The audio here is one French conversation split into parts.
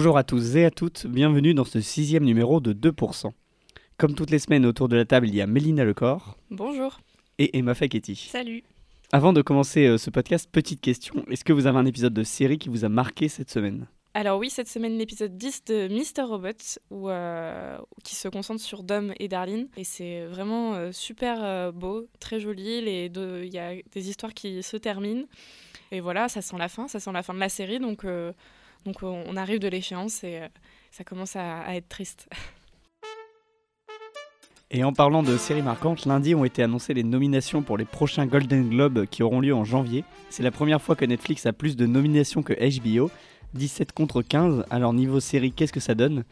Bonjour à tous et à toutes, bienvenue dans ce sixième numéro de 2%. Comme toutes les semaines autour de la table, il y a Mélina Lecor Bonjour. et Emma Faketti. Salut. Avant de commencer euh, ce podcast, petite question, est-ce que vous avez un épisode de série qui vous a marqué cette semaine? Alors oui, cette semaine, l'épisode 10 de Mr. Robot, où, euh, qui se concentre sur Dom et Darlene. Et c'est vraiment euh, super euh, beau, très joli. Les deux- Il y a des histoires qui se terminent. Et voilà, ça sent la fin, ça sent la fin de la série. Donc, euh, donc on arrive de l'échéance et euh, ça commence à, être triste. Et en parlant de séries marquantes, lundi ont été annoncées les nominations pour les prochains Golden Globes qui auront lieu en janvier. C'est la première fois que Netflix a plus de nominations que HBO, 17 contre 15. Alors niveau série, qu'est-ce que ça donne?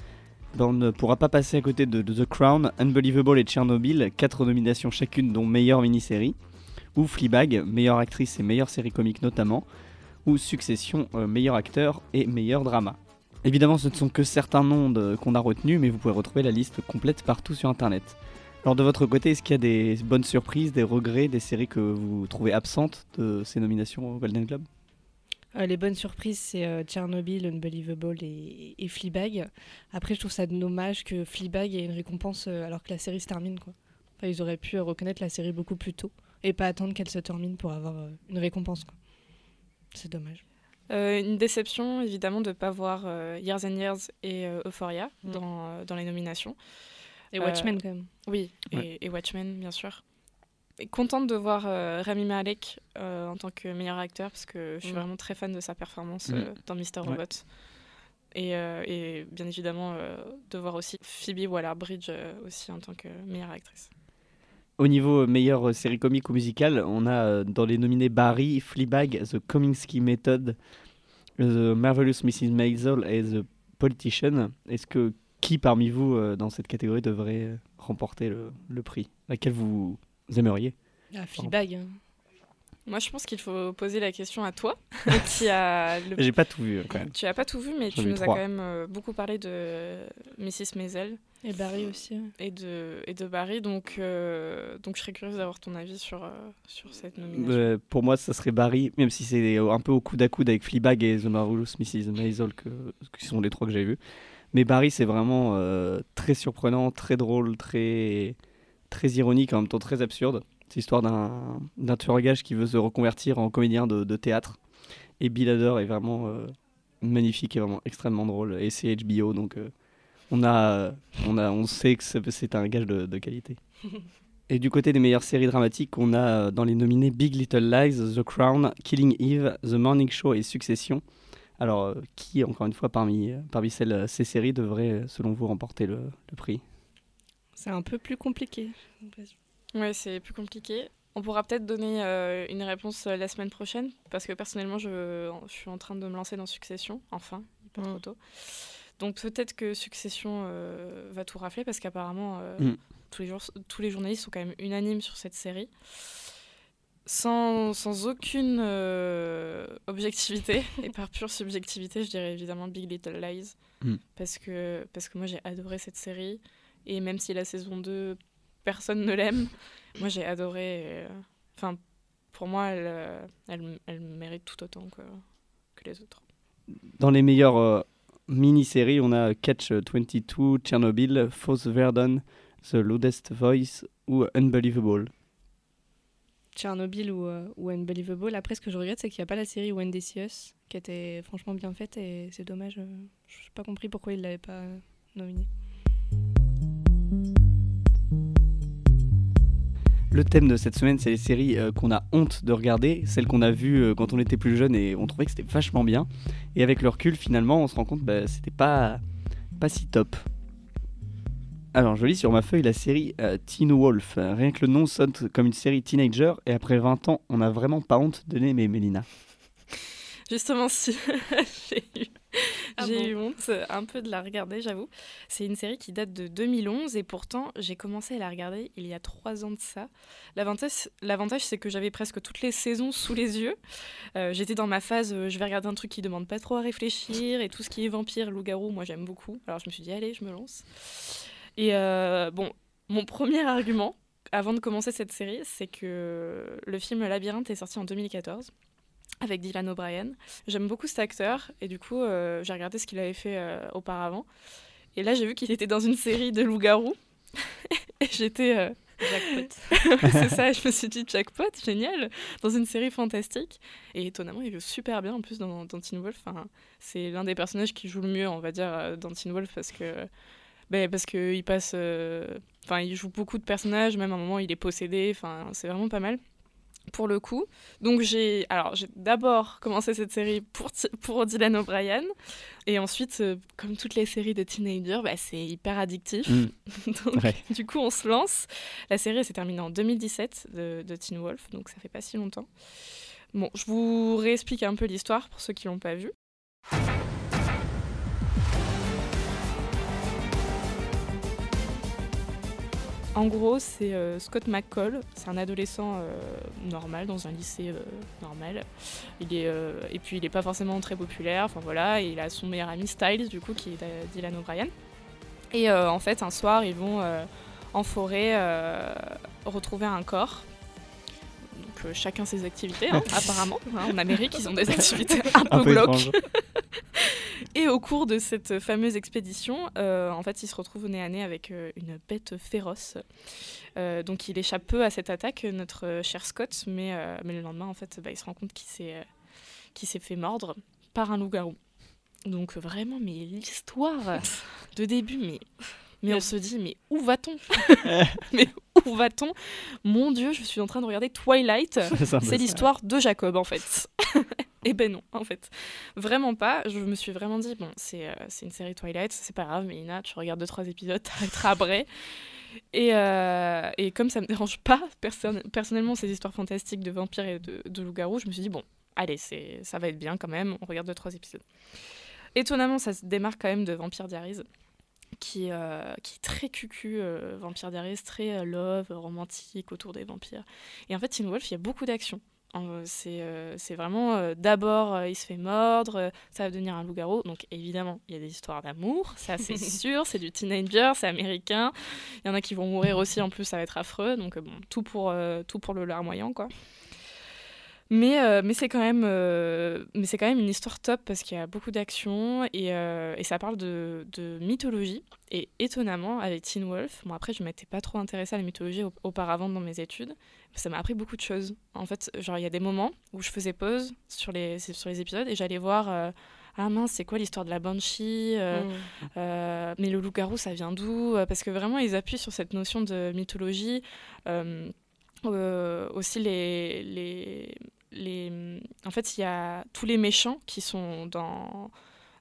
Ben, On ne pourra pas passer à côté de, The Crown, Unbelievable et Chernobyl, 4 nominations chacune dont meilleure mini-série, ou Fleabag, meilleure actrice et meilleure série comique notamment, Succession, euh, meilleur acteur et meilleur drama. Évidemment, ce ne sont que certains noms qu'on a retenus, mais vous pouvez retrouver la liste complète partout sur Internet. Alors de votre côté, est-ce qu'il y a des bonnes surprises, des regrets, des séries que vous trouvez absentes de ces nominations au Golden Globe? Euh, les bonnes surprises, c'est euh, Tchernobyl, Unbelievable et, et Fleabag. Après, je trouve ça dommage que Fleabag ait une récompense euh, alors que la série se termine. Quoi. Enfin, ils auraient pu reconnaître la série beaucoup plus tôt et pas attendre qu'elle se termine pour avoir une récompense. quoi. C'est dommage. Euh, une déception, évidemment, de ne pas voir euh, Years and Years et euh, Euphoria dans, euh, dans les nominations. Et Euh, Watchmen, quand même. Oui, et, et Watchmen, bien sûr. Et contente de voir euh, Rami Malek euh, en tant que meilleur acteur, parce que je suis vraiment très fan de sa performance Mm. euh, dans. Ouais. Robot. Et, euh, et bien évidemment, euh, de voir aussi Phoebe Waller-Bridge euh, aussi en tant que meilleure actrice. Au niveau euh, meilleure série comique ou musicale, on a euh, dans les nominés Barry, Fleabag, The Kominsky Method, The Marvelous Mrs. Maisel et The Politician. Est-ce que qui parmi vous euh, dans cette catégorie devrait euh, remporter le, le prix? Laquelle vous aimeriez? Ah, Fleabag. hein. Moi, je pense qu'il faut poser la question à toi, qui a le J'ai pas tout vu euh, quand même. Tu as pas tout vu, mais J'en tu vu nous as quand même euh, beaucoup parlé de Mrs. Maisel Et Barry aussi. ouais. et de, et de Barry, donc, euh, donc je serais curieuse d'avoir ton avis sur, euh, sur cette nomination. Euh, pour moi, ça serait Barry, même si c'est un peu au coude à coude avec Fleabag et The Marvelous Mrs. Maisel, que, qui sont les trois que j'ai vus. Mais Barry, c'est vraiment euh, très surprenant, très drôle, très, très ironique, en même temps très absurde. C'est l'histoire d'un d'un tueur à gages qui veut se reconvertir en comédien de, de théâtre. Et Bill Hader est vraiment euh, magnifique et vraiment extrêmement drôle. Et c'est HBO, donc euh, on, a, on, a, on sait que c'est c'est un gage de, de qualité. Et du côté des meilleures séries dramatiques, on a euh, dans les nominés Big Little Lies, The Crown, Killing Eve, The Morning Show et Succession. Alors, qui, encore une fois, parmi, parmi celles, ces séries devrait, selon vous, remporter le, le prix? C'est un peu plus compliqué. j'ai l'impression. Ouais, c'est plus compliqué. On pourra peut-être donner euh, une réponse euh, la semaine prochaine, parce que personnellement, je, je suis en train de me lancer dans Succession, enfin, pas trop Mm. tôt. Donc peut-être que Succession euh, va tout rafler, parce qu'apparemment, Mm. tous, les jours, tous les journalistes sont quand même unanimes sur cette série. Sans, sans aucune objectivité, et par pure subjectivité, je dirais évidemment Big Little Lies, Mm. parce, que, parce que moi j'ai adoré cette série, et même si la saison 2, personne ne l'aime, moi j'ai adoré. euh, Enfin, pour moi, elle, euh, elle, elle mérite tout autant que, que les autres. Dans les meilleures euh, mini-séries, on a Catch 22, Chernobyl, Fausse Verdon, The Loudest Voice ou Unbelievable. Tchernobyl ou, euh, ou Unbelievable. Après, ce que je regrette, c'est qu'il n'y a pas la série When They See Us, qui était franchement bien faite et c'est dommage. euh, Je n'ai pas compris pourquoi ils ne l'avaient pas euh, Le thème de cette semaine, c'est les séries euh, qu'on a honte de regarder, celles qu'on a vues euh, quand on était plus jeune et on trouvait que c'était vachement bien. Et avec le recul, finalement, on se rend compte que bah, c'était pas, pas si top. Alors, je lis sur ma feuille la série euh, Teen Wolf. Rien que le nom sonne comme une série teenager et après 20 ans, on n'a vraiment pas honte de l'aimer, Mélina. Justement, si Ah j'ai bon eu honte un peu de la regarder, j'avoue. C'est une série qui date de 2011 et pourtant j'ai commencé à la regarder il y a trois ans de ça. L'avantage, l'avantage c'est que j'avais presque toutes les saisons sous les yeux. Euh, j'étais dans ma phase, euh, je vais regarder un truc qui demande pas trop à réfléchir et tout ce qui est vampire, loup-garou, moi j'aime beaucoup. Alors je me suis dit, allez, je me lance. Et euh, bon, mon premier argument, avant de commencer cette série, c'est que le film Labyrinthe est sorti en 2014. Avec Dylan O'Brien. J'aime beaucoup cet acteur et du coup, euh, j'ai regardé ce qu'il avait fait euh, auparavant. Et là, j'ai vu qu'il était dans une série de loups-garous. et j'étais. euh, Jackpot. c'est ça, je me suis dit jackpot, génial, dans une série fantastique. Et étonnamment, il joue super bien en plus dans, dans Teen Wolf. Enfin, c'est l'un des personnages qui joue le mieux, on va dire, dans Teen Wolf parce que. Ben, parce qu'il passe. Enfin, il joue beaucoup de personnages, même à un moment, il est possédé. Enfin, c'est vraiment pas mal pour le coup. Donc j'ai alors j'ai d'abord commencé cette série pour pour Dylan O'Brien et ensuite euh, comme toutes les séries de teenagers, bah, c'est hyper addictif. Mm. Donc, Ouais. du coup, on se lance. La série s'est terminée en 2017 de, de Teen Wolf, donc ça fait pas si longtemps. Bon, je vous réexplique un peu l'histoire pour ceux qui l'ont pas vu. En gros, c'est euh, Scott McCall, c'est un adolescent euh, normal dans un lycée euh, normal. Il est, et puis il n'est pas forcément très populaire, enfin voilà, et il a son meilleur ami Styles, du coup, qui est Dylan O'Brien. Et en fait, un soir, ils vont en forêt retrouver un corps. Donc chacun ses activités, hein, apparemment. Hein, en Amérique, ils ont des activités un peu Un peu glauques. Et au cours de cette fameuse expédition, euh, en fait, il se retrouve nez à nez avec euh, une bête féroce. Euh, donc, il échappe peu à cette attaque, notre cher Scott, mais, euh, mais le lendemain, en fait, bah, il se rend compte qu'il s'est fait mordre par un loup-garou. Donc, vraiment, mais l'histoire de début, mais, mais on se dit, mais où va-t-on? Mais où va-t-on? Mon Dieu, je suis en train de regarder Twilight. C'est l'histoire de Jacob en fait. Et ben non, en fait. Vraiment pas. Je me suis vraiment dit, bon, c'est euh, une série Twilight, c'est pas grave, mais Ina, tu regardes 2-3 épisodes, t'arrêteras après. Et, euh, et comme ça me dérange pas perso- personnellement ces histoires fantastiques de vampires et de, loups-garous, je me suis dit, bon, allez, ça va être bien quand même, on regarde 2-3 épisodes. Étonnamment, ça se démarque quand même de Vampire Diaries. Qui, euh, qui est très cucu, Vampire Diaries, très love, romantique autour des vampires. Et en fait, Teen Wolf, il y a beaucoup d'action. C'est euh, vraiment euh, d'abord euh, il se fait mordre, euh, ça va devenir un loup-garou. Donc évidemment, il y a des histoires d'amour, ça c'est sûr, c'est du teenager, c'est américain. Il y en a qui vont mourir aussi en plus, ça va être affreux. Donc bon, tout pour, tout pour le larmoyant quoi. Mais, mais c'est quand, même, mais quand même une histoire top parce qu'il y a beaucoup d'action et, et ça parle de, de mythologie. Et étonnamment, avec Teen Wolf, bon après je m'étais pas trop intéressée à la mythologie au- auparavant dans mes études, ça m'a appris beaucoup de choses. En fait, genre il y a des moments où je faisais pause sur les, sur les épisodes et j'allais voir euh, ah mince c'est quoi l'histoire de la banshee euh, Mm. euh, mais le loup-garou ça vient d'où parce que vraiment ils appuient sur cette notion de mythologie aussi les, les les en fait il y a tous les méchants qui sont dans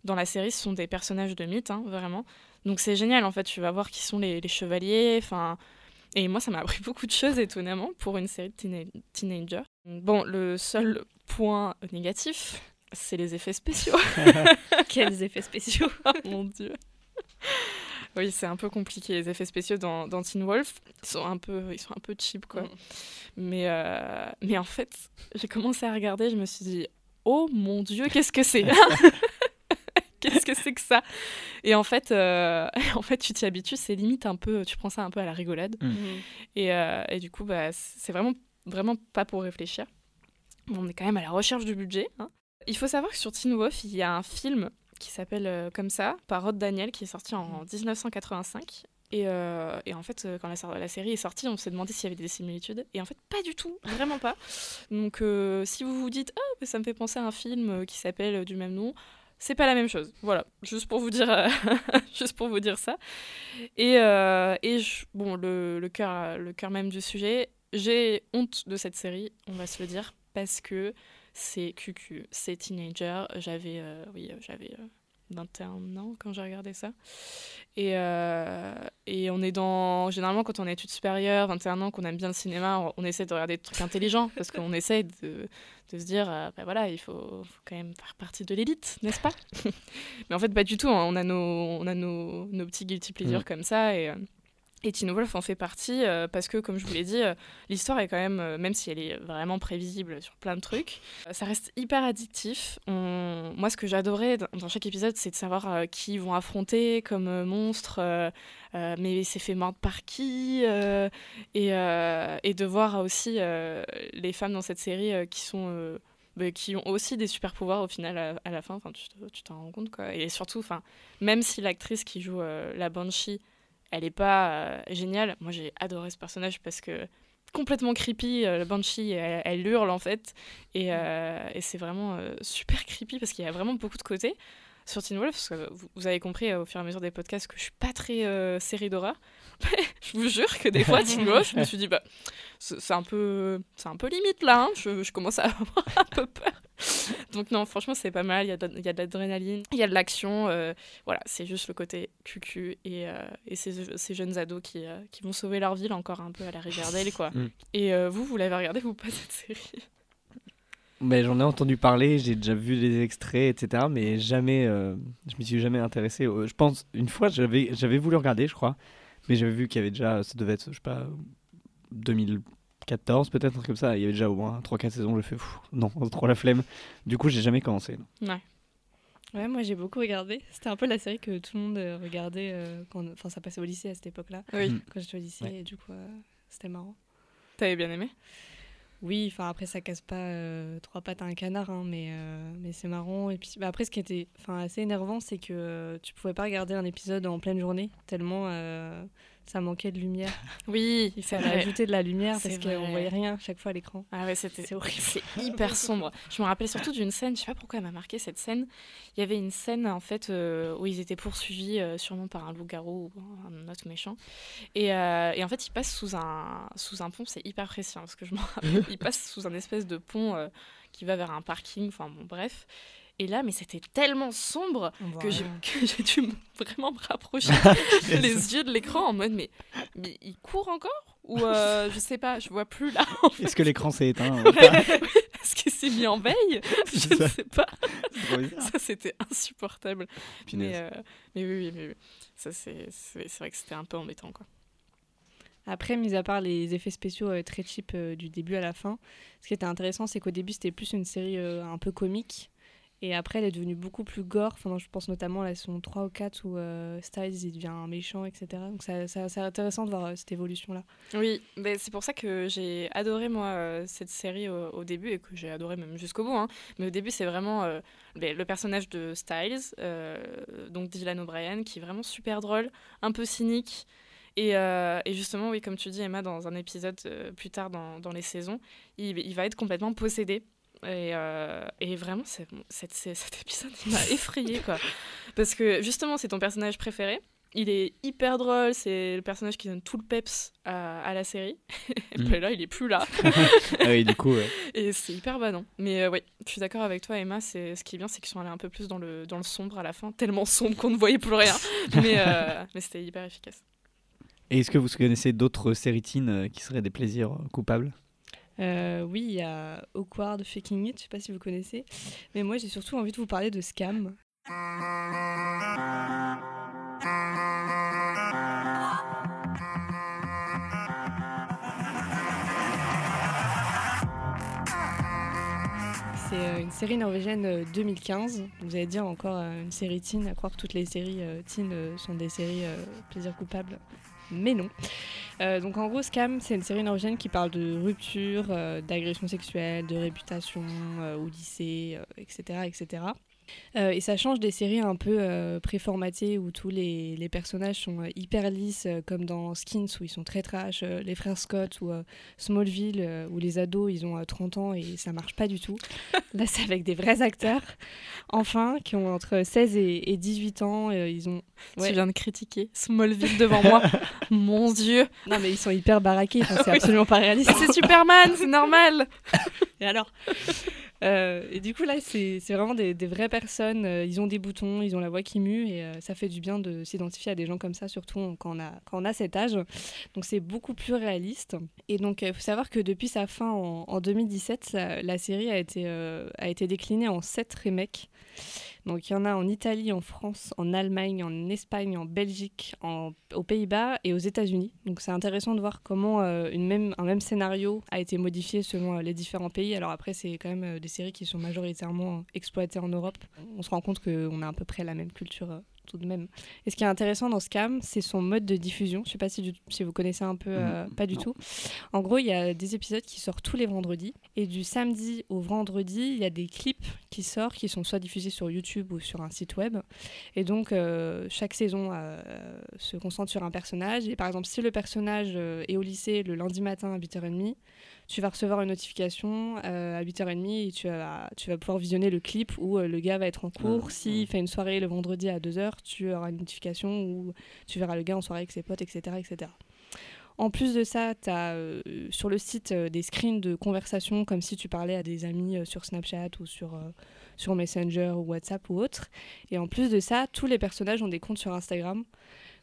dans la série ce sont des personnages de mythe hein, vraiment donc c'est génial en fait tu vas voir qui sont les, les chevaliers enfin et moi, ça m'a appris beaucoup de choses, étonnamment, pour une série de teena- teenagers. Bon, le seul point négatif, c'est les effets spéciaux. Quels effets spéciaux? Oh mon dieu. Oui, c'est un peu compliqué. Les effets spéciaux dans, dans Teen Wolf, ils sont un peu, ils sont un peu cheap, quoi. Mm. Mais, euh, mais en fait, j'ai commencé à regarder, je me suis dit, oh mon dieu, qu'est-ce que c'est Qu'est-ce que c'est que ça? Et en fait, euh, en fait, tu t'y habitues, c'est limite un peu, tu prends ça un peu à la rigolade. Et, euh, et du coup, bah, c'est vraiment, vraiment pas pour réfléchir. On est quand même à la recherche du budget. hein. Il faut savoir que sur Teen Wolf, il y a un film qui s'appelle euh, comme ça, par Rod Daniel, qui est sorti en 1985. Et, euh, et en fait, quand la, la série est sortie, on s'est demandé s'il y avait des similitudes. Et en fait, pas du tout, vraiment pas. Donc, euh, si vous vous dites, ah, ça me fait penser à un film qui s'appelle du même nom, c'est pas la même chose. Voilà, juste pour vous dire, euh, juste pour vous dire ça. Et, euh, et bon, le, le cœur, le même du sujet, j'ai honte de cette série, on va se le dire, parce que c'est cucu, c'est teenager. J'avais, euh, oui, j'avais 21 ans quand j'ai regardé ça. Et, euh, et on est dans. Généralement, quand on est études supérieures, 21 ans, qu'on aime bien le cinéma, on, on essaie de regarder des trucs intelligents parce qu'on essaie de, de se dire, euh, bah voilà, il faut, faut quand même faire partie de l'élite, n'est-ce pas? Mais en fait, pas du tout. hein. On a nos, on a nos, nos petits guilty pleasures Mhm. comme ça. Et, euh, et Teen Wolf en fait partie euh, parce que, comme je vous l'ai dit, euh, l'histoire est quand même, euh, même si elle est vraiment prévisible sur plein de trucs, ça reste hyper addictif. Moi, ce que j'adorais dans, chaque épisode, c'est de savoir qui vont affronter comme monstre, mais c'est fait mordre par qui, et, de voir aussi les femmes dans cette série qui sont bah, qui ont aussi des super pouvoirs au final à, la fin. Enfin, tu te- tu t'en rends compte quoi. Et surtout, enfin, même si l'actrice qui joue la Banshee, elle est pas euh, géniale. Moi, j'ai adoré ce personnage parce que complètement creepy. euh, la Banshee, elle, elle hurle en fait, et, euh, et c'est vraiment euh, super creepy parce qu'il y a vraiment beaucoup de côtés sur Teen Wolf. Parce que vous, vous avez compris euh, au fur et à mesure des podcasts que je suis pas très euh, série d'horreur. je vous jure que des fois, Teen Wolf, je me suis dit bah c'est un peu c'est un peu limite là. hein. Je, je commence à avoir un peu peur. Donc non, franchement, c'est pas mal. Il y a de, de l'adrénaline, il y a de l'action. euh, voilà, c'est juste le côté cucu et, euh, et ces, ces jeunes ados qui, euh, qui vont sauver leur ville encore un peu à la Riverdale, quoi. Mm. Et vous, vous l'avez regardé vous pas cette série? Mais j'en ai entendu parler, j'ai déjà vu des extraits, etc. Mais jamais, je m'y suis jamais intéressé. Je pense, une fois, j'avais j'avais voulu regarder, je crois. Mais j'avais vu qu'il y avait déjà, ça devait être, je sais pas, 2014 peut-être, comme ça. Il y avait déjà au moins 3-4 saisons. Je fais, pff, non, trop la flemme. Du coup, j'ai jamais commencé. non. Ouais. Ouais, moi j'ai beaucoup regardé. C'était un peu la série que tout le monde euh, regardait euh, quand enfin ça passait au lycée à cette époque-là, Oui. Mm. quand j'étais au lycée Ouais. et du coup euh, c'était marrant. T'avais bien aimé? Oui, enfin après ça casse pas euh, trois pattes à un canard, hein, mais, euh, mais c'est marrant. Et puis bah, après ce qui était enfin, assez énervant, c'est que euh, tu pouvais pas regarder un épisode en pleine journée, tellement euh, ça manquait de lumière. Oui, il fallait ajouter de la lumière parce qu'on voyait rien chaque fois à l'écran. Ah ouais, c'était C'est horrible. C'est hyper sombre. Je me rappelle surtout d'une scène, je sais pas pourquoi elle m'a marqué cette scène. Il y avait une scène en fait euh, où ils étaient poursuivis euh, sûrement par un loup-garou ou un autre méchant. Et, euh, et en fait, ils passent sous un, sous un pont, c'est hyper précis hein, parce que je me rappelle. Ils passent sous un espèce de pont euh, qui va vers un parking, enfin bon, bref. Et là, mais c'était tellement sombre que j'ai rien. que j'ai dû me- vraiment me rapprocher les yeux de l'écran en mode mais, mais il court encore Ou euh, je sais pas, je vois plus là. en fait. Est-ce que l'écran s'est éteint Est-ce qu'il s'est mis en veille Je ne sais pas. C'est trop bizarre. Ça, c'était insupportable. Mais, euh, mais oui, oui, mais oui. Ça, c'est c'est- c'est vrai que c'était un peu embêtant, quoi. Après, mis à part les effets spéciaux euh, très cheap euh, du début à la fin, ce qui était intéressant, c'est qu'au début, c'était plus une série euh, un peu comique. Et après, elle est devenue beaucoup plus gore. Enfin, je pense notamment à la saison 3 ou 4 où euh, Styles il devient méchant, etc. Donc, c'est intéressant de voir euh, cette évolution-là. Oui, c'est pour ça que j'ai adoré, moi, euh, cette série au, début et que j'ai adoré même jusqu'au bout. hein. Mais au début, c'est vraiment euh, ben, le personnage de Styles, donc Dylan O'Brien, qui est vraiment super drôle, un peu cynique. Et, justement, oui, comme tu dis, Emma, dans un épisode plus tard dans, les saisons, il va être complètement possédé. Et, euh, et vraiment, c'est- cette- c'est- cet épisode, il m'a effrayé, quoi. Parce que justement, c'est ton personnage préféré. Il est hyper drôle, c'est le personnage qui donne tout le peps à, à la série. Et Mm. puis là, il est plus là. Ah oui, du coup, ouais. Et c'est hyper badant. Mais euh, oui, je suis d'accord avec toi, Emma. C'est ce qui est bien, c'est qu'ils sont allés un peu plus dans le, dans le sombre à la fin, tellement sombre qu'on ne voyait plus rien. mais euh, mais c'était hyper efficace. Et est-ce que vous connaissez d'autres séries teen qui seraient des plaisirs coupables? Euh, oui, il y a Awkward Faking It, je sais pas si vous connaissez. Mais moi, j'ai surtout envie de vous parler de Scam. C'est euh, une série norvégienne euh, 2015. Vous allez dire encore euh, une série teen, à croire que toutes les séries euh, teen euh, sont des séries euh, plaisir coupable. Mais non. Euh, donc en gros, Scam, c'est une série norvégienne qui parle de rupture, euh, d'agression sexuelle, de réputation euh, au lycée, euh, etc., etc. Euh, et ça change des séries un peu euh, préformatées où tous les, les personnages sont euh, hyper lisses, comme dans Skins où ils sont très trash, euh, les frères Scott ou Smallville où les ados ils ont euh, 30 ans et ça marche pas du tout. Là, c'est avec des vrais acteurs, enfin, qui ont entre 16 et, et 18 ans. ils ont Ouais. Tu viens de critiquer Smallville devant moi. Mon Dieu. non mais ils sont hyper baraqués, enfin, c'est absolument pas réaliste. C'est Superman, c'est normal. Et alors? Euh, Et du coup, là, c'est vraiment des, vraies personnes. euh, ils ont des boutons, ils ont la voix qui mue, et euh, ça fait du bien de s'identifier à des gens comme ça, surtout quand on a, quand on a cet âge. Donc, c'est beaucoup plus réaliste. Et donc, il faut savoir que depuis sa fin en, en 2017, ça- la série a été, a été déclinée en sept remakes. Donc, il y en a en Italie, en France, en Allemagne, en Espagne, en Belgique, en- aux Pays-Bas et aux États-Unis. Donc, c'est intéressant de voir comment euh, un même scénario a été modifié selon euh, les différents pays. Alors, après, c'est quand même euh, des séries qui sont majoritairement exploitées en Europe. On se rend compte qu'on a à peu près la même culture tout de même. Et ce qui est intéressant dans Scam, c'est son mode de diffusion. Je sais pas si, si vous connaissez un peu, euh, Mm, pas du non. tout. En gros, il y a des épisodes qui sortent tous les vendredis. Et du samedi au vendredi, il y a des clips qui sortent, qui sont soit diffusés sur YouTube ou sur un site web. Et donc, euh, chaque saison euh, se concentre sur un personnage. Et par exemple, si le personnage est au lycée le lundi matin à 8h30, tu vas recevoir une notification euh, à 8h30 et tu vas, tu vas pouvoir visionner le clip où euh, le gars va être en cours. Ah, S'il ouais. fait une soirée le vendredi à 2h, tu auras une notification où tu verras le gars en soirée avec ses potes, etc. etc. En plus de ça, tu as sur le site euh, des screens de conversation comme si tu parlais à des amis euh, sur Snapchat ou sur, euh, sur Messenger ou WhatsApp ou autre. Et en plus de ça, tous les personnages ont des comptes sur Instagram.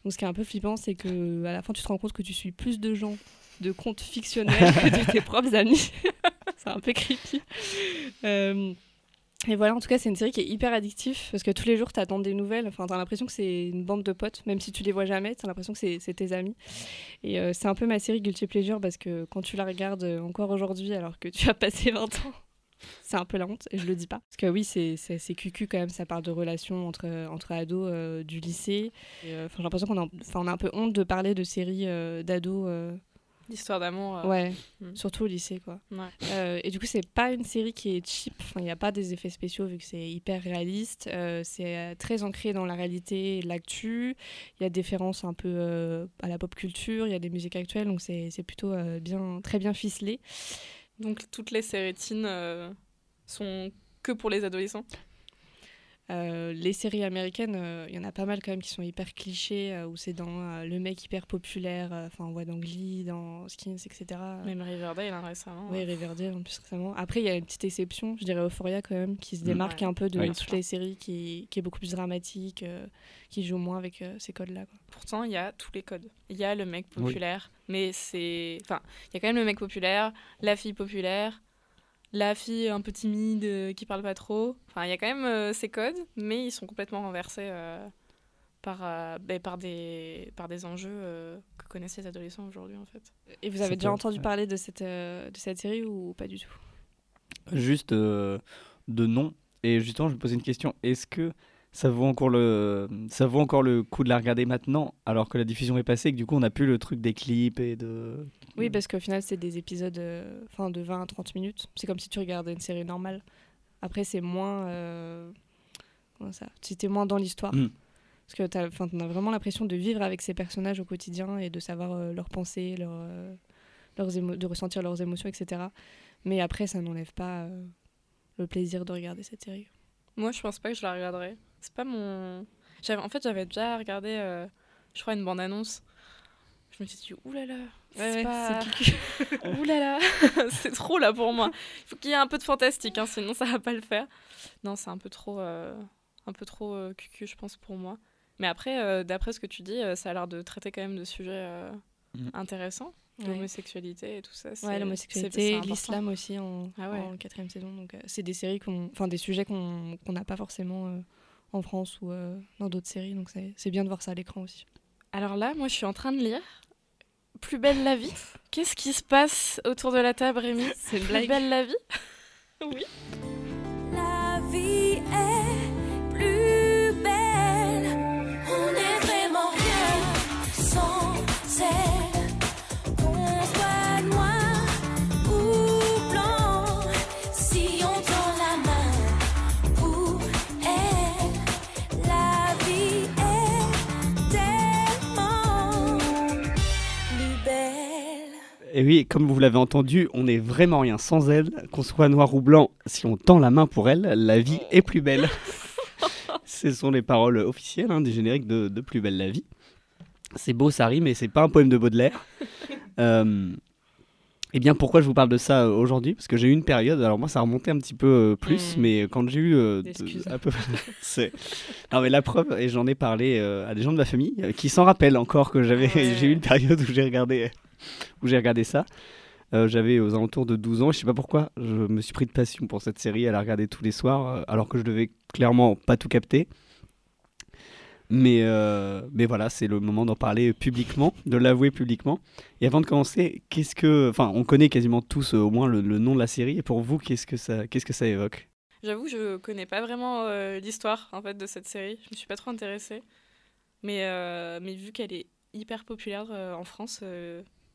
Donc ce qui est un peu flippant, c'est que à la fin, tu te rends compte que tu suis plus de gens de comptes fictionnels de tes propres amis. c'est un peu creepy. Euh, et voilà, en tout cas, c'est une série qui est hyper addictive parce que tous les jours, tu attends des nouvelles. Enfin, tu as l'impression que c'est une bande de potes, même si tu les vois jamais, tu as l'impression que c'est tes amis. Et euh, c'est un peu ma série Guilty Pleasure parce que quand tu la regardes euh, encore aujourd'hui, alors que tu as passé 20 ans, c'est un peu la honte et je le dis pas. Parce que oui, c'est cucu quand même, ça parle de relations entre, entre ados du lycée. Enfin, j'ai l'impression qu'on a, on a un peu honte de parler de séries d'ados. L'histoire d'amour. euh, Ouais, Mm. surtout au lycée, quoi. ouais. Euh, et du coup, c'est pas une série qui est cheap. Enfin, il n'y a pas des effets spéciaux vu que c'est hyper réaliste. Euh, c'est très ancré dans la réalité et l'actu. Il y a des références un peu à la pop culture. Il y a des musiques actuelles, donc c'est plutôt bien, très bien ficelé. Donc toutes les séries teen sont que pour les adolescents? Euh, les séries américaines, euh, il y en a pas mal quand même qui sont hyper clichés, euh, où c'est dans euh, le mec hyper populaire. euh, Enfin, on voit dans Glee, dans Skins, etc. Même Riverdale hein, récemment. Oui, Riverdale en plus récemment. Après, il y a une petite exception, je dirais Euphoria quand même, qui se Mm. démarque Ouais. un peu de Oui. toutes les séries, qui, qui est beaucoup plus dramatique, euh, qui joue moins avec euh, ces codes-là. Pourtant, il y a tous les codes. Il y a le mec Oui. populaire, mais c'est. Enfin, il y a quand même le mec populaire, la fille populaire, la fille un peu timide euh, qui parle pas trop. Enfin, il y a quand même euh, ces codes, mais ils sont complètement renversés euh, par, euh, ben, par, des, par des enjeux euh, que connaissent les adolescents aujourd'hui, en fait. Et vous avez déjà entendu ouais. parler de cette, euh, de cette série ou pas du tout? Juste euh, de nom. Et justement, je me posais une question. Est-ce que ça vaut encore le ça vaut encore le coup de la regarder maintenant alors que la diffusion est passée et que du coup on a plus le truc des clips et de Oui, parce qu'au final, c'est des épisodes euh, enfin, de 20 à 30 minutes. C'est comme si tu regardais une série normale. Après, c'est moins. euh, Comment ça C'était moins dans l'histoire. Mm. Parce que tu as, vraiment l'impression de vivre avec ces personnages au quotidien et de savoir euh, leurs pensées, leurs, euh, leurs émo- de ressentir leurs émotions, etc. Mais après, ça n'enlève pas euh, le plaisir de regarder cette série. Moi, je pense pas que je la regarderai. C'est pas mon. J'avais, en fait, j'avais déjà regardé, euh, je crois, une bande-annonce. Je me suis dit, oulala, c'est pas. oulala, c'est trop là pour moi. Il faut qu'il y ait un peu de fantastique, hein, sinon ça va pas le faire. Non, c'est un peu trop, euh, un peu trop euh, cucu, je pense, pour moi. Mais après, euh, d'après ce que tu dis, euh, ça a l'air de traiter quand même de sujets euh, Mhm. intéressants. Ouais. L'homosexualité et tout ça. c'est- Ouais, l'homosexualité, l'islam aussi en, Ah ouais. en quatrième saison. Donc, euh, c'est des séries qu'on, enfin des sujets qu'on qu'on n'a pas forcément euh, en France ou euh, dans d'autres séries. Donc c'est bien de voir ça à l'écran aussi. Alors là, moi, je suis en train de lire Plus belle la vie. Qu'est-ce qui se passe autour de la table, Rémi? C'est Plus belle la vie? Oui. Et oui, comme vous l'avez entendu, on n'est vraiment rien sans elle. Qu'on soit noir ou blanc, si on tend la main pour elle, la vie est plus belle. Ce sont les paroles officielles hein, du générique de, de Plus belle la vie. C'est beau, ça rime, mais c'est pas un poème de Baudelaire. Euh, eh bien, pourquoi je vous parle de ça euh, aujourd'hui? Parce que j'ai eu une période, alors moi ça remontait un petit peu euh, plus, Mm. mais quand j'ai eu... euh, un peu. Non mais la preuve, et j'en ai parlé euh, à des gens de ma famille qui s'en rappellent encore que j'avais, Ah j'ai eu une période où j'ai regardé, où j'ai regardé ça. Euh, j'avais aux alentours de 12 ans, je sais pas pourquoi, je me suis pris de passion pour cette série, à la regarder tous les soirs, euh, alors que je devais clairement pas tout capter. Mais, euh, mais voilà, c'est le moment d'en parler publiquement, de l'avouer publiquement. Et avant de commencer, qu'est-ce que, enfin, on connaît quasiment tous au moins le, nom de la série. Et pour vous, qu'est-ce que ça, que ça évoque? J'avoue, je connais pas vraiment l'histoire en fait de cette série. Je me suis pas trop intéressée. Mais, mais vu qu'elle est hyper populaire en France,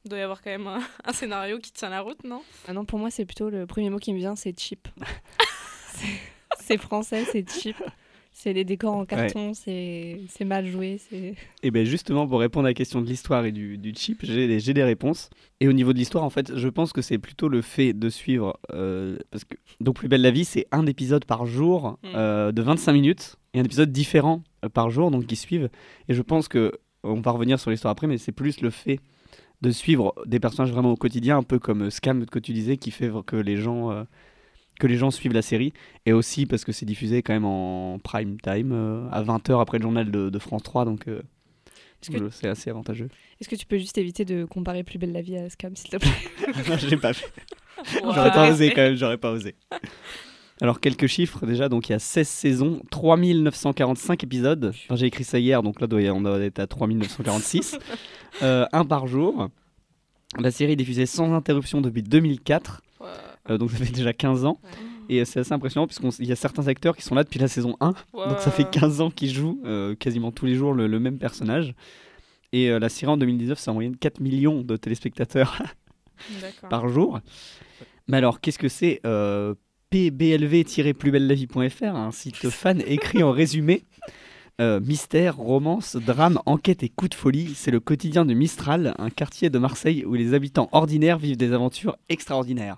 doit y avoir quand même un, un scénario qui tient la route, non? Ah non, pour moi, c'est plutôt le premier mot qui me vient, c'est cheap. C'est- français, c'est cheap. C'est les décors en carton, c'est c'est mal joué. c'est... Et bien justement, pour répondre à la question de l'histoire et du, du chip, j'ai des- j'ai des réponses. Et au niveau de l'histoire, en fait, je pense que c'est plutôt le fait de suivre... euh, parce que, donc Plus belle la vie, c'est un épisode par jour Mm. euh, de 25 minutes, et un épisode différent euh, par jour, donc qui suivent. Et je pense que, on va revenir sur l'histoire après, mais c'est plus le fait de suivre des personnages vraiment au quotidien, un peu comme euh, Scam que tu disais, qui fait que les gens... euh, que les gens suivent la série et aussi parce que c'est diffusé quand même en prime time euh, à 20h après le journal de, de France 3 donc euh, c'est assez avantageux. Est-ce que tu peux juste éviter de comparer Plus belle la vie à Scam, s'il te plaît? Non, je l'ai pas fait. J'aurais pas osé quand même, j'aurais pas osé. Alors quelques chiffres déjà, donc il y a 16 saisons, 3945 épisodes. Enfin, J'ai écrit ça hier, donc là on doit être à 3946. Euh, un par jour. La série est diffusée sans interruption depuis 2004, Ouais. euh, donc ça fait déjà 15 ans. Et c'est assez impressionnant puisqu'il y a certains acteurs qui sont là depuis la saison 1, donc ça fait Ouais. 15 ans qu'ils jouent euh, quasiment tous les jours le, le même personnage. Et euh, la série en 2019, c'est en moyenne 4 millions de téléspectateurs par jour. Mais alors, qu'est-ce que c'est euh, pblv-plusbellelavie.fr, un site fan écrit en résumé. Euh, mystère, romance, drame, enquête et coup de folie, c'est le quotidien de Mistral, un quartier de Marseille où les habitants ordinaires vivent des aventures extraordinaires.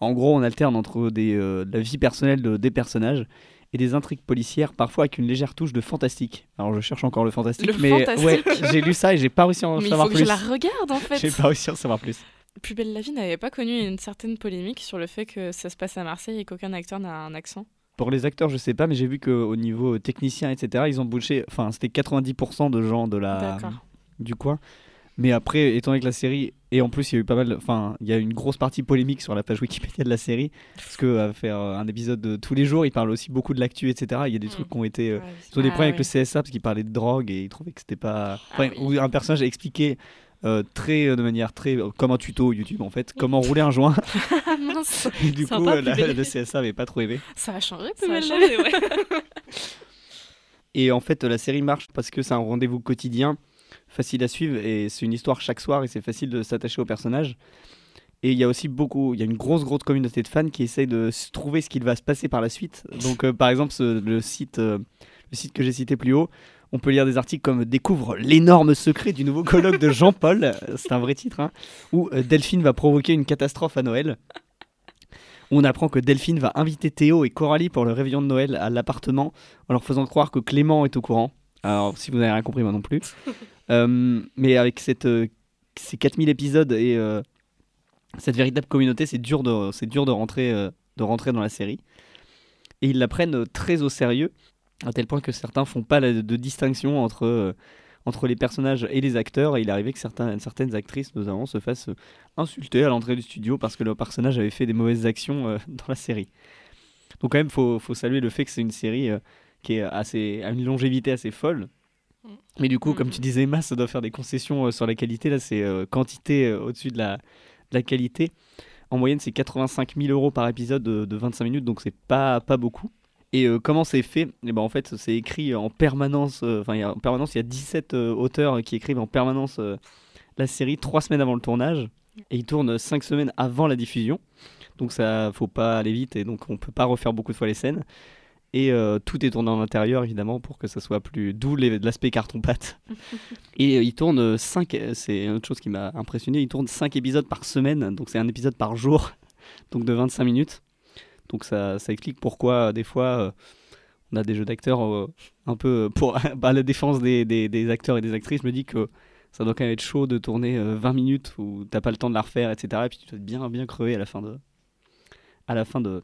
En gros, on alterne entre des, euh, la vie personnelle de- des personnages et des intrigues policières, parfois avec une légère touche de fantastique. Alors, je cherche encore le fantastique, Le mais fantastique. ouais, j'ai lu ça et j'ai pas réussi à en Mais il savoir faut que plus. je la regarde en fait. J'ai pas réussi à en savoir plus. Plus belle la vie n'avait pas connu une certaine polémique sur le fait que ça se passe à Marseille et qu'aucun acteur n'a un accent. Pour les acteurs, je sais pas, mais j'ai vu qu'au niveau technicien, etc., ils ont bouché. Enfin, c'était 90% de gens de la, du coin. Mais après, étant donné que la série. Et en plus, il y a eu pas mal. Enfin, il y a une grosse partie polémique sur la page Wikipédia de la série. Parce que à faire euh, un épisode de tous les jours, ils parlent aussi beaucoup de l'actu, etc. Il y a des Mm. trucs qui ont été. euh, Ouais, ils ont des Ah problèmes avec oui. le CSA parce qu'ils parlaient de drogue et ils trouvaient que c'était pas. Ah Enfin, oui. Où un personnage a expliqué. Euh, très euh, de manière très euh, comme un tuto YouTube en fait comment rouler un joint Ah mince, et du coup euh, la- le CSA avait pas trop aimé ça a changé Ça a changé, vie. Et en fait, la série marche parce que c'est un rendez-vous quotidien, facile à suivre, et c'est une histoire chaque soir, et c'est facile de s'attacher au personnage. Et il y a aussi beaucoup, il y a une grosse, grosse communauté de fans qui essayent de trouver ce qu'il va se passer par la suite. Donc, euh, par exemple, ce- le site, euh, le site que j'ai cité plus haut, on peut lire des articles comme Découvre l'énorme secret du nouveau colloque de Jean-Paul, c'est un vrai titre, hein, où euh, Delphine va provoquer une catastrophe à Noël. Où on apprend que Delphine va inviter Théo et Coralie pour le réveillon de Noël à l'appartement en leur faisant croire que Clément est au courant. Alors, si vous n'avez rien compris, moi non plus. Euh, mais avec cette, euh, ces 4000 épisodes et euh, cette véritable communauté, c'est dur de, c'est dur de, rentrer, de rentrer dans la série. Et ils la prennent très au sérieux, à tel point que certains font pas la- de distinction entre, euh, entre les personnages et les acteurs. Et il est arrivé que certains, certaines actrices, notamment, se fassent euh, insulter à l'entrée du studio parce que leur personnage avait fait des mauvaises actions euh, dans la série. Donc quand même, faut, faut saluer le fait que c'est une série qui est assez, a une longévité assez folle. Mm. Mais du coup, Mm. comme tu disais, Emma, ça doit faire des concessions sur la qualité. Là, c'est quantité au-dessus de la, de la qualité. En moyenne, c'est 85 000 euros par épisode de, de 25 minutes, donc c'est pas, pas beaucoup. Et euh, comment c'est fait? Eh ben, En fait, c'est écrit en permanence. euh, Enfin, en permanence, il y a 17 euh, auteurs qui écrivent en permanence euh, la série trois semaines avant le tournage. Et ils tournent 5 semaines avant la diffusion. Donc ça, faut pas aller vite et donc on peut pas refaire beaucoup de fois les scènes. Et tout est tourné en intérieur évidemment pour que ça soit plus d'où l'aspect carton-pâte. et euh, ils tournent 5, c'est une autre chose qui m'a impressionné, ils tournent 5 épisodes par semaine, donc c'est un épisode par jour, donc de 25 minutes. Donc ça, ça explique pourquoi euh, des fois euh, on a des jeux d'acteurs euh, un peu pour à la défense des, des- des acteurs et des actrices. Je me dis que ça doit quand même être chaud de tourner euh, 20 minutes où t'as pas le temps de la refaire, etc. Et puis tu dois être bien bien crevé à la fin de à la fin de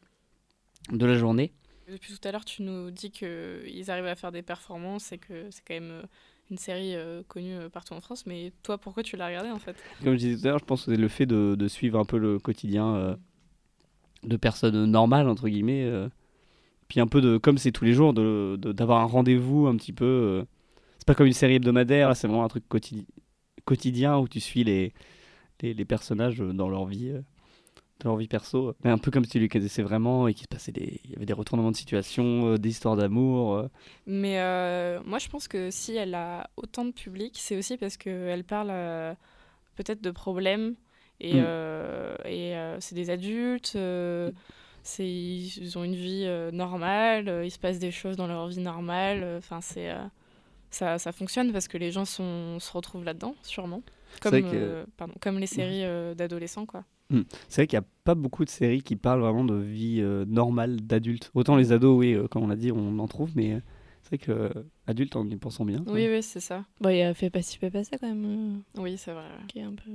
de la journée. Depuis tout à l'heure, tu nous dis qu'ils arrivent à faire des performances et que c'est quand même une série euh, connue partout en France. Mais toi, pourquoi tu l'as regardée en fait? Comme je disais tout à l'heure, je pense que c'est le fait de, de suivre un peu le quotidien euh, de personnes normales, entre guillemets. euh, puis un peu de, comme c'est tous les jours, de- de- d'avoir un rendez-vous un petit peu. euh, c'est pas comme une série hebdomadaire, c'est vraiment un truc quotidi- quotidien où tu suis les, les, personnages euh, dans leur vie. de leur vie perso, mais un peu comme si tu les connaissais vraiment et qu'il se passait des, il y avait des retournements de situation, des histoires d'amour. Mais moi, je pense que si elle a autant de public, c'est aussi parce qu'elle parle peut-être de problèmes. Et, Mm. euh, et euh, c'est des adultes, euh, c'est, ils ont une vie euh, normale, euh, il se passe des choses dans leur vie normale. euh, Enfin, c'est, euh, ça, ça fonctionne parce que les gens sont, se retrouvent là-dedans, sûrement. Comme, que- euh, pardon, comme les séries euh, d'adolescents, quoi. C'est vrai qu'il n'y a pas beaucoup de séries qui parlent vraiment de vie euh, normale d'adulte. Autant les ados, oui, euh, comme on l'a dit, on en trouve, mais euh, c'est vrai que euh, adulte, en y pensant bien. Oui, oui, c'est ça. Bon, il a fait pas si fait pas ça quand même. euh, Oui, c'est vrai. qui est un peu.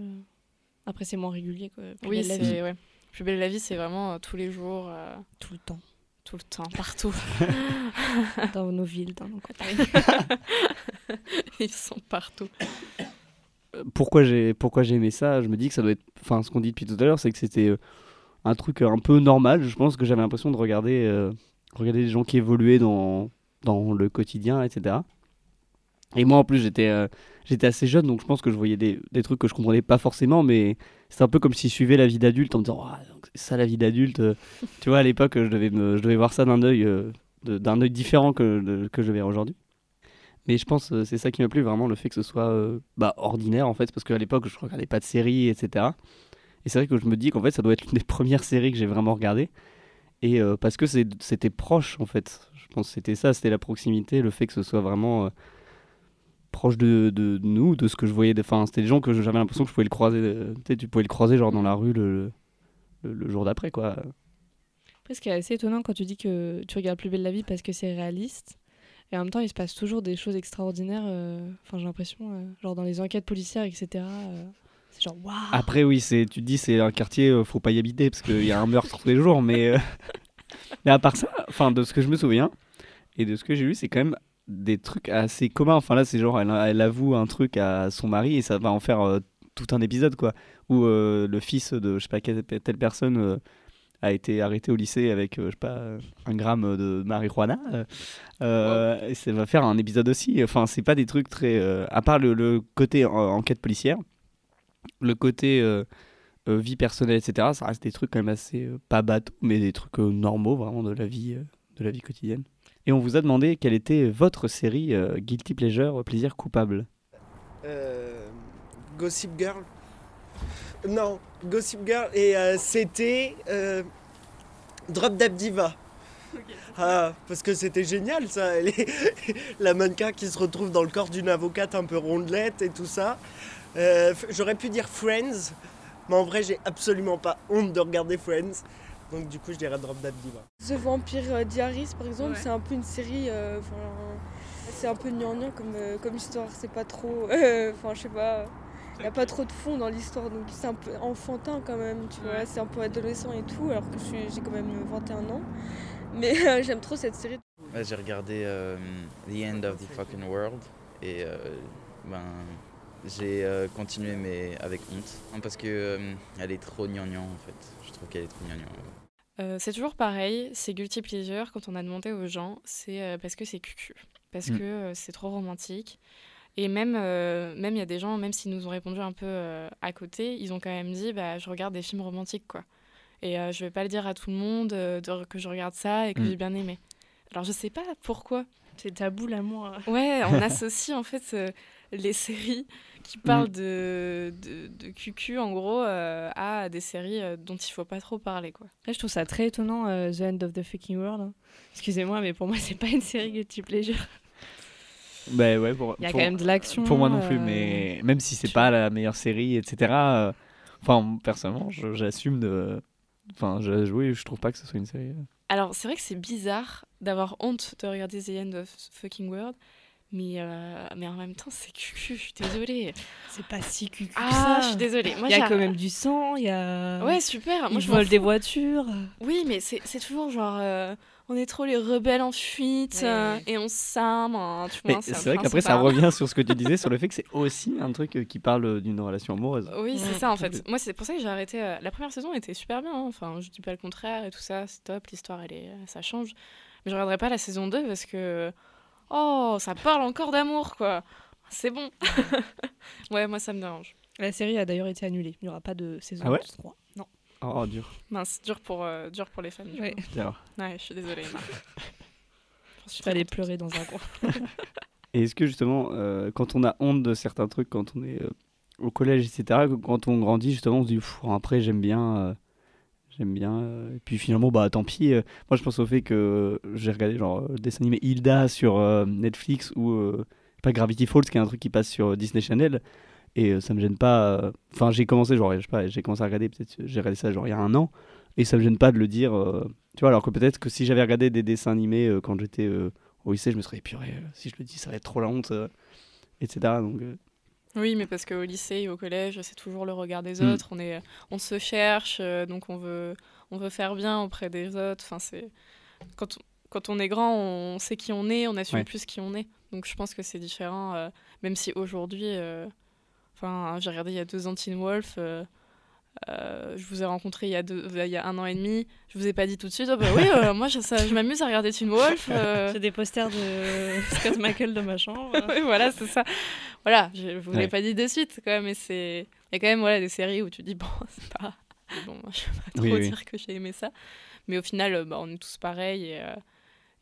Après, c'est moins régulier quoi. Plus Oui, belle la vie. c'est ouais. Plus belle la vie, c'est vraiment euh, tous les jours, euh, tout le temps. tout le temps, partout. Dans nos villes, dans nos campagnes. Ils sont partout. pourquoi j'ai pourquoi j'ai aimé ça? Je me dis que ça doit être enfin ce qu'on dit depuis tout à l'heure c'est que c'était euh, un truc un peu normal je pense que j'avais l'impression de regarder euh, regarder des gens qui évoluaient dans dans le quotidien etc et moi en plus j'étais euh, j'étais assez jeune donc je pense que je voyais des, des trucs que je comprenais pas forcément mais c'est un peu comme si je suivais la vie d'adulte en me disant Ah, c'est ça la vie d'adulte euh. tu vois à l'époque je devais me, je devais voir ça d'un œil euh, d'un œil différent que de- que je verrai aujourd'hui mais je pense que c'est ça qui m'a plu, vraiment le fait que ce soit euh, bah, ordinaire en fait, parce qu'à l'époque je regardais pas de séries, etc. Et c'est vrai que je me dis qu'en fait ça doit être l'une des premières séries que j'ai vraiment regardées. Et parce que c'était proche en fait. Je pense que c'était ça, c'était la proximité, le fait que ce soit vraiment proche de, de nous, de ce que je voyais. Enfin, c'était des gens que j'avais l'impression que je pouvais le croiser. euh, tu pouvais le croiser genre dans la rue le, le, le jour d'après quoi. Après, ce qui est assez étonnant quand tu dis que tu regardes Plus belle la vie parce que c'est réaliste. Et en même temps, il se passe toujours des choses extraordinaires. euh, Enfin, j'ai l'impression, euh, genre dans les enquêtes policières, etc. c'est genre waouh. Après, oui, c'est, tu te dis c'est un quartier, faut pas y habiter parce qu'il y a un meurtre tous les jours, mais, mais à part ça, enfin, de ce que je me souviens et de ce que j'ai lu, c'est quand même des trucs assez communs. Enfin, là, c'est genre, elle, elle avoue un truc à son mari et ça va en faire euh, tout un épisode, quoi. Où euh, le fils de je sais pas quelle telle personne euh, a été arrêté au lycée avec, je sais pas, un gramme de marijuana. et ça va faire un épisode aussi. Enfin, c'est pas des trucs très. à part le, le côté en- enquête policière, le côté vie personnelle, etc., ça reste des trucs quand même assez. pas bateaux, mais des trucs normaux, vraiment, de la vie, de la vie quotidienne. Et on vous a demandé quelle était votre série euh, Guilty Pleasure, plaisir coupable. Euh, Gossip Girl. Non, Gossip Girl. Et euh, c'était euh, Drop Dab Diva. Ah, parce que c'était génial ça. Elle est- la mannequin qui se retrouve dans le corps d'une avocate un peu rondelette et tout ça. Euh, J'aurais pu dire Friends, mais en vrai, j'ai absolument pas honte de regarder Friends. Donc, du coup, je dirais Drop Dab Diva. The Vampire Diaries par exemple, Ouais. c'est un peu une série, euh, c'est un peu gnangnan comme, euh, comme histoire, c'est pas trop, euh, enfin je sais pas, il n'y a pas trop de fond dans l'histoire, donc c'est un peu enfantin quand même, tu vois, c'est un peu adolescent et tout, alors que j'ai quand même 21 ans. Mais euh, j'aime trop cette série. Ouais, J'ai regardé euh, The End of the Fucking World et euh, ben, j'ai euh, continué mais avec honte Hein, parce que euh, elle est trop gnangnan en fait. Je trouve qu'elle est trop gnangnan. Euh, c'est toujours pareil, c'est guilty pleasure quand on a demandé aux gens, c'est euh, parce que c'est cucu, parce Mm. que euh, c'est trop romantique. Et même euh, même il y a des gens, même s'ils nous ont répondu un peu euh, à côté, ils ont quand même dit bah je regarde des films romantiques quoi. Et euh, je vais pas le dire à tout le monde euh, de- que je regarde ça et que Mm. j'ai bien aimé. Alors je sais pas pourquoi. C'est tabou l'amour. Ouais, on associe en fait euh, les séries qui parlent de, de, de cucu en gros euh, à des séries euh, dont il faut pas trop parler quoi. Là, je trouve ça très étonnant, euh, The End of the Fucking World. hein. Excusez-moi, mais pour moi, c'est pas une série guilty pleasure. Bah ouais, pour, Il y a pour- quand même de l'action. Pour moi non plus, euh, mais même si c'est tu- pas la meilleure série, etc. euh, Enfin, personnellement, je- j'assume de. Enfin, je, oui, je trouve pas que ce soit une série. Alors, c'est vrai que c'est bizarre d'avoir honte de regarder The End of Fucking World, mais, euh, mais en même temps, c'est cucu, je suis désolée. C'est pas si cucu que Ah, ça. je suis désolée. Il y a quand même du sang, il y a. Ouais, super. Moi, Ils je volent des voitures. Oui, mais c'est c'est toujours genre. euh, on est trop les rebelles en fuite Ouais, euh, et on s'arme. hein, c'est vrai qu'après, ça revient sur ce que tu disais, sur le fait que c'est aussi un truc euh, qui parle d'une relation amoureuse. Oui, c'est ça en fait. Moi, c'est pour ça que j'ai arrêté. euh, La première saison était super bien. hein. Enfin, je dis pas le contraire et tout ça. C'est top. L'histoire, elle est, ça change. Mais je regarderai pas la saison 2 parce que. Oh, ça parle encore d'amour, quoi. C'est bon. ouais, moi, ça me dérange. La série a d'ailleurs été annulée. Il n'y aura pas de saison Ah ouais 3. Non. Oh, dur. Mince, dur pour, euh, dur pour les fans. du Ouais. je suis désolée. Emma. Suis Je aller contente. pleurer dans un coin. Et est-ce que justement, euh, quand on a honte de certains trucs, quand on est euh, au collège, etc., quand on grandit, justement, on se dit, après, j'aime bien. Euh, J'aime bien. euh, et puis finalement, bah tant pis. euh, moi, je pense au fait que j'ai regardé genre euh, le dessin animé Hilda sur euh, Netflix ou euh, pas Gravity Falls, qui est un truc qui passe sur euh, Disney Channel. Et euh, ça me gêne pas. euh, Enfin, j'ai commencé, genre, je pas, j'ai commencé à regarder, peut-être, j'ai regardé ça genre il y a un an. Et ça me gêne pas de le dire. euh, tu vois, alors que peut-être que si j'avais regardé des dessins animés euh, quand j'étais euh, au lycée, je me serais épuré. si je le dis, ça va être trop la honte, euh, etc. Donc, euh, Oui, mais parce qu'au lycée et au collège, c'est toujours le regard des Mm. autres. On, est, on se cherche, euh, donc on veut, on veut faire bien auprès des autres. Enfin, c'est... Quand, on- quand on est grand, on sait qui on est, on assume Ouais. plus qui on est. Donc je pense que c'est différent, euh, même si aujourd'hui, euh, enfin, j'ai regardé il y a deux ans Teen Wolf. euh, euh, je vous ai rencontré il y, a deux, il y a un an et demi. Je vous ai pas dit tout de suite, oh bah oui, euh, moi je, je m'amuse à regarder Teen Wolf. euh, J'ai des posters de Scott McCall dans ma chambre. oui, voilà, c'est ça. Voilà, je vous l'ai Ouais. pas dit de suite, quand même, mais c'est. Il y a quand même voilà, des séries où tu dis, bon, c'est pas. Bon, moi, je vais pas trop Oui, oui. dire que j'ai aimé ça. Mais au final, euh, bah, on est tous pareils et, euh,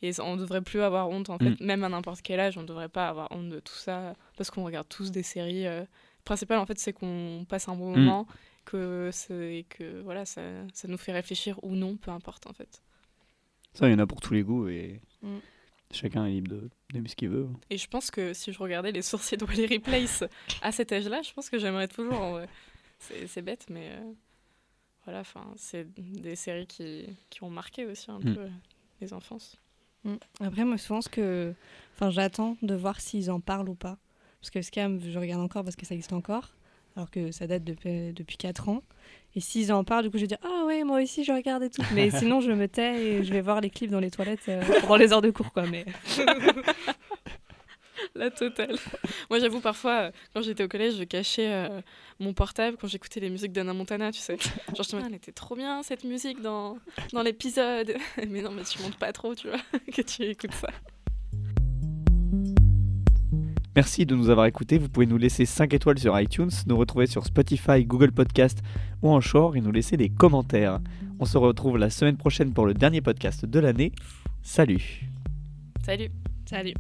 et on devrait plus avoir honte, en fait. Mm. Même à n'importe quel âge, on devrait pas avoir honte de tout ça parce qu'on regarde tous des séries. euh, Le principal, en fait, c'est qu'on passe un bon Mm. Que, c'est- que voilà, ça, ça nous fait réfléchir ou non, peu importe, en fait. ça, il y en a pour tous les goûts et Mm. chacun est libre de- d'aimer ce qu'il veut. Et je pense que si je regardais les sourciers de Wallaby Place à cet âge-là, je pense que j'aimerais toujours. en vrai. C'est c'est bête, mais euh, voilà, enfin, c'est des séries qui, qui ont marqué aussi un Mm. peu euh, les enfances. Mm. Après, moi, souvent, ce que... enfin, j'attends de voir s'ils en parlent ou pas. Parce que Scam, je regarde encore parce que ça existe encore, alors que ça date depuis, depuis 4 ans. Et s'ils en parlent, du coup, je vais dire Ah ouais, moi aussi, je regarde et tout. Mais sinon, je me tais et je vais voir les clips dans les toilettes euh, pendant les heures de cours, quoi. Mais La totale. Moi, j'avoue, parfois, euh, quand j'étais au collège, je cachais euh, mon portable quand j'écoutais les musiques d'Anna Montana, tu sais. Genre, je me disais, elle était trop bien cette musique dans, dans l'épisode. mais non, mais tu montes pas trop, tu vois, que tu écoutes ça. Merci de nous avoir écoutés. Vous pouvez nous laisser 5 étoiles sur iTunes, nous retrouver sur Spotify, Google Podcast ou en short et nous laisser des commentaires. On se retrouve la semaine prochaine pour le dernier podcast de l'année. Salut Salut. salut